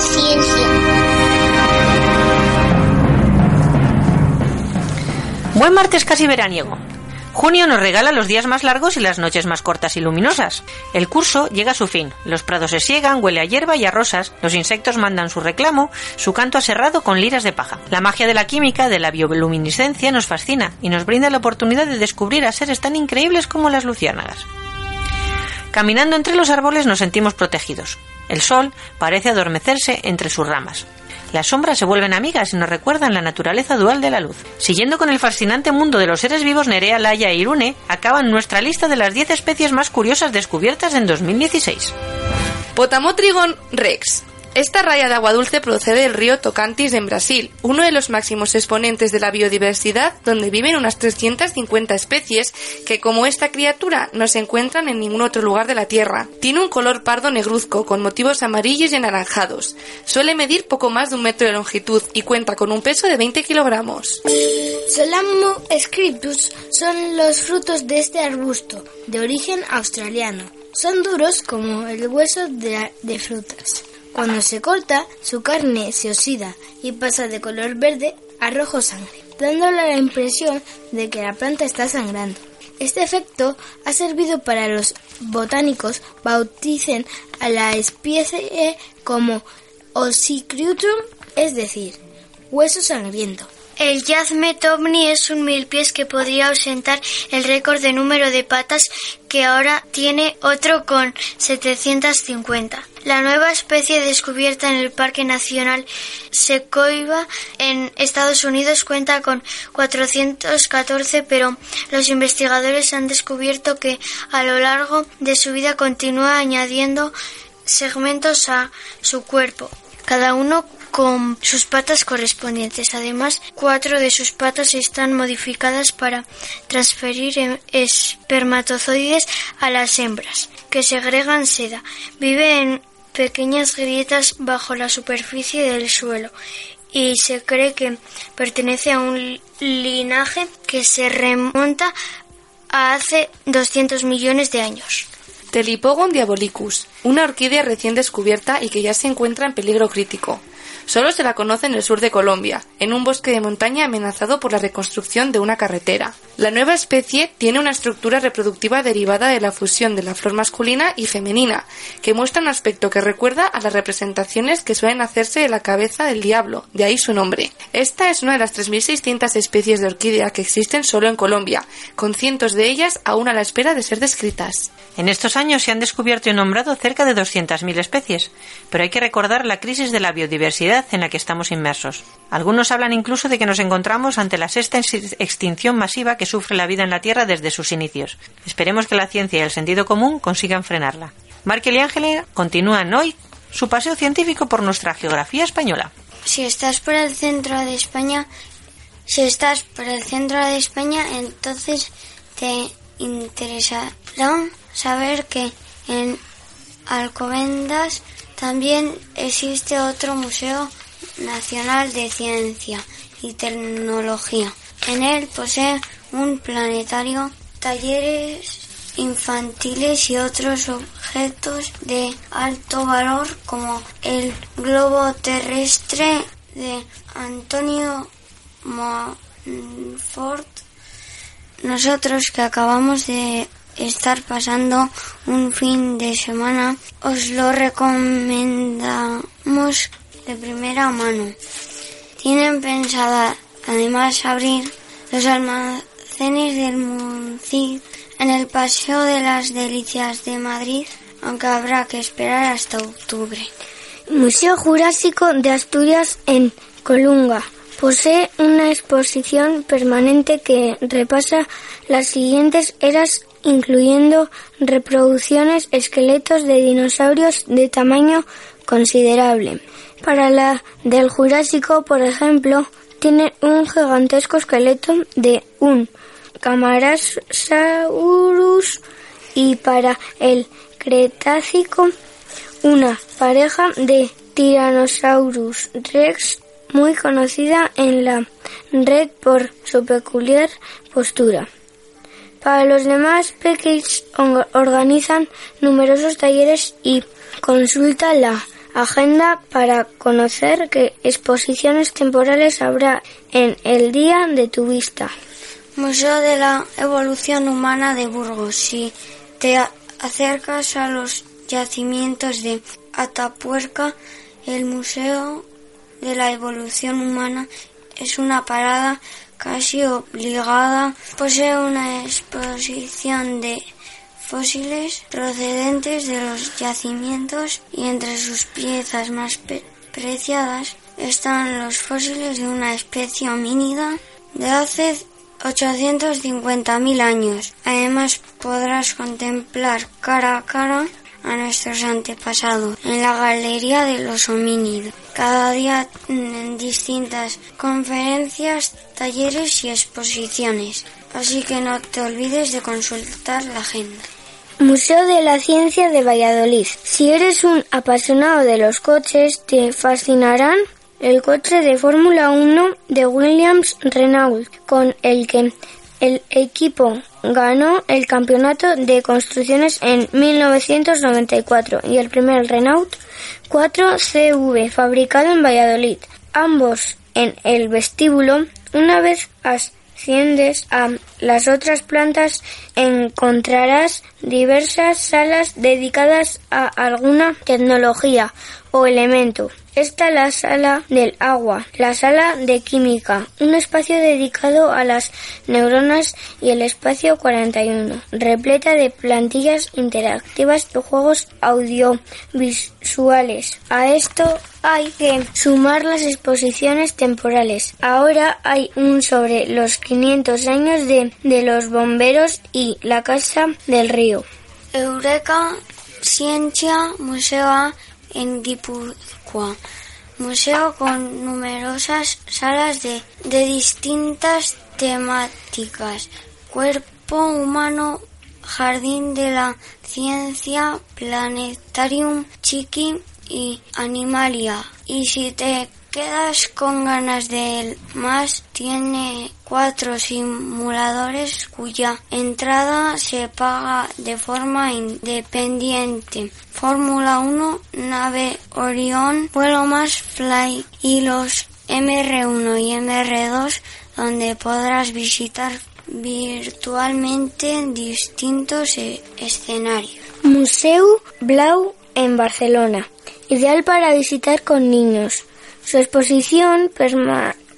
Haciendo ciencia. Buen martes casi veraniego. Junio nos regala los días más largos y las noches más cortas y luminosas. El curso llega a su fin. Los prados se siegan, huele a hierba y a rosas, los insectos mandan su reclamo, su canto aserrado con liras de paja. La magia de la química, de la bioluminiscencia nos fascina y nos brinda la oportunidad de descubrir a seres tan increíbles como las luciérnagas. Caminando entre los árboles nos sentimos protegidos. El sol parece adormecerse entre sus ramas. Las sombras se vuelven amigas y nos recuerdan la naturaleza dual de la luz. Siguiendo con el fascinante mundo de los seres vivos, Nerea, Laia e Irune acaban nuestra lista de las 10 especies más curiosas descubiertas en 2016. Potamotrigon rex. Esta raya de agua dulce procede del río Tocantins en Brasil, uno de los máximos exponentes de la biodiversidad, donde viven unas 350 especies que, como esta criatura, no se encuentran en ningún otro lugar de la Tierra. Tiene un color pardo negruzco con motivos amarillos y anaranjados. Suele medir poco más de un metro de longitud y cuenta con un peso de 20 kilogramos. Solamo scriptus son los frutos de este arbusto, de origen australiano. Son duros como el hueso de, de frutas. Cuando se corta, su carne se oxida y pasa de color verde a rojo sangre, dándole la impresión de que la planta está sangrando. Este efecto ha servido para los botánicos bauticen a la especie como Ossicrutum, es decir, hueso sangriento. El Yazmet ovni es un milpies que podría ausentar el récord de número de patas que ahora tiene otro con 750. La nueva especie descubierta en el Parque Nacional Sequoia en Estados Unidos cuenta con 414, pero los investigadores han descubierto que a lo largo de su vida continúa añadiendo segmentos a su cuerpo, cada uno con sus patas correspondientes. Además, cuatro de sus patas están modificadas para transferir em- espermatozoides a las hembras, que segregan seda. Vive en pequeñas grietas bajo la superficie del suelo y se cree que pertenece a un linaje que se remonta a hace 200 millones de años. Telipogon diabolicus, una orquídea recién descubierta y que ya se encuentra en peligro crítico. Solo se la conoce en el sur de Colombia, en un bosque de montaña amenazado por la reconstrucción de una carretera. La nueva especie tiene una estructura reproductiva derivada de la fusión de la flor masculina y femenina, que muestra un aspecto que recuerda a las representaciones que suelen hacerse de la cabeza del diablo, de ahí su nombre. Esta es una de las 3.600 especies de orquídea que existen solo en Colombia, con cientos de ellas aún a la espera de ser descritas. En estos años se han descubierto y nombrado cerca de 200.000 especies, pero hay que recordar la crisis de la biodiversidad en la que estamos inmersos. Algunos hablan incluso de que nos encontramos ante la sexta ex- extinción masiva que sufre la vida en la Tierra desde sus inicios. Esperemos que la ciencia y el sentido común consigan frenarla. Markel y Ángel continúan hoy su paseo científico por nuestra geografía española. Si estás por el centro de España, si estás por el centro de España, entonces te interesará saber que en Alcobendas también existe otro museo nacional de ciencia y tecnología. En él posee un planetario, talleres infantiles y otros objetos de alto valor como el globo terrestre de Antonio Monfort. Nosotros que acabamos de estar pasando un fin de semana, os lo recomendamos de primera mano. Tienen pensada además abrir los almacenes del Muncid en el Paseo de las Delicias de Madrid, aunque habrá que esperar hasta octubre. Museo Jurásico de Asturias en Colunga. Posee una exposición permanente que repasa las siguientes eras incluyendo reproducciones, esqueletos de dinosaurios de tamaño considerable. Para la del Jurásico, por ejemplo, tiene un gigantesco esqueleto de un Camarasaurus y para el Cretácico una pareja de Tyrannosaurus rex muy conocida en la red por su peculiar postura. Para los demás peques organizan numerosos talleres y consulta la agenda para conocer qué exposiciones temporales habrá en el día de tu vista. Museo de la Evolución Humana de Burgos. Si te acercas a los yacimientos de Atapuerca, el Museo de la Evolución Humana es una parada casi obligada, posee una exposición de fósiles procedentes de los yacimientos y entre sus piezas más preciadas están los fósiles de una especie homínida de hace 850.000 años. Además podrás contemplar cara a cara a nuestros antepasados en la Galería de los Homínidos. Cada día en distintas conferencias, talleres y exposiciones. Así que no te olvides de consultar la agenda. Museo de la Ciencia de Valladolid. Si eres un apasionado de los coches, te fascinarán el coche de Fórmula 1 de Williams Renault, con el que el equipo ganó el campeonato de construcciones en 1994 y el primer Renault 4CV fabricado en Valladolid. Ambos en el vestíbulo. Una vez asciendes a las otras plantas encontrarás diversas salas dedicadas a alguna tecnología o elemento. Está la sala del agua, la sala de química, un espacio dedicado a las neuronas y el espacio 41, repleta de plantillas interactivas y juegos audiovisuales. A esto hay que sumar las exposiciones temporales. Ahora hay un sobre los 500 años de, de los bomberos y la Casa del Río. Eureka Ciencia Museo en Guipúzcoa. Museo con numerosas salas de, de distintas temáticas. Cuerpo humano, jardín de la ciencia, planetarium, chiqui y animalia. Y si te quedas con ganas de más, tiene cuatro simuladores cuya entrada se paga de forma independiente. Fórmula 1, nave Orión, vuelo más Fly y los MR1 y MR2 donde podrás visitar virtualmente distintos e-, escenarios. Museo Blau en Barcelona, ideal para visitar con niños. Su exposición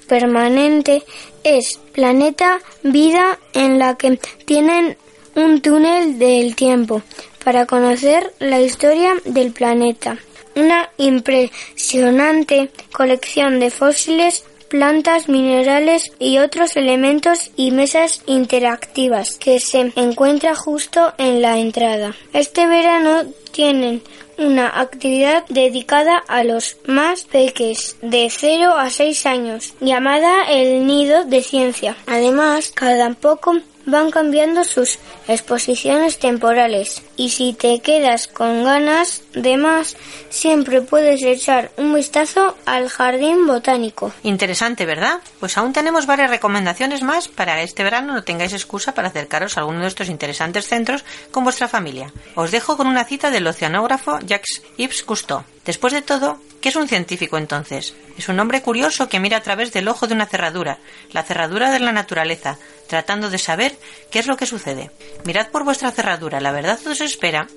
permanente es Planeta Vida en la que tienen un túnel del tiempo para conocer la historia del planeta. Una impresionante colección de fósiles, plantas, minerales y otros elementos y mesas interactivas que se encuentra justo en la entrada. Este verano tienen una actividad dedicada a los más peques de 0 a 6 años, llamada el Nido de Ciencia. Además, cada poco van cambiando sus exposiciones temporales y si te quedas con ganas de más, siempre puedes echar un vistazo al jardín botánico. Interesante, ¿verdad? Pues aún tenemos varias recomendaciones más para este verano no tengáis excusa para acercaros a alguno de estos interesantes centros con vuestra familia. Os dejo con una cita del oceanógrafo Jacques Yves Cousteau. Después de todo, ¿qué es un científico entonces? Es un hombre curioso que mira a través del ojo de una cerradura, la cerradura de la naturaleza, tratando de saber qué es lo que sucede. Mirad por vuestra cerradura, la verdad os espera.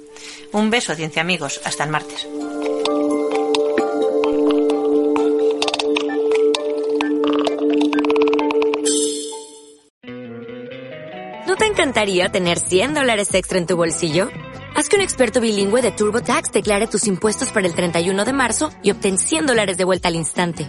Un beso, ciencia amigos, hasta el martes. ¿No te encantaría tener 100 dólares extra en tu bolsillo? Haz que un experto bilingüe de TurboTax declare tus impuestos para el 31 de marzo y obtén 100 dólares de vuelta al instante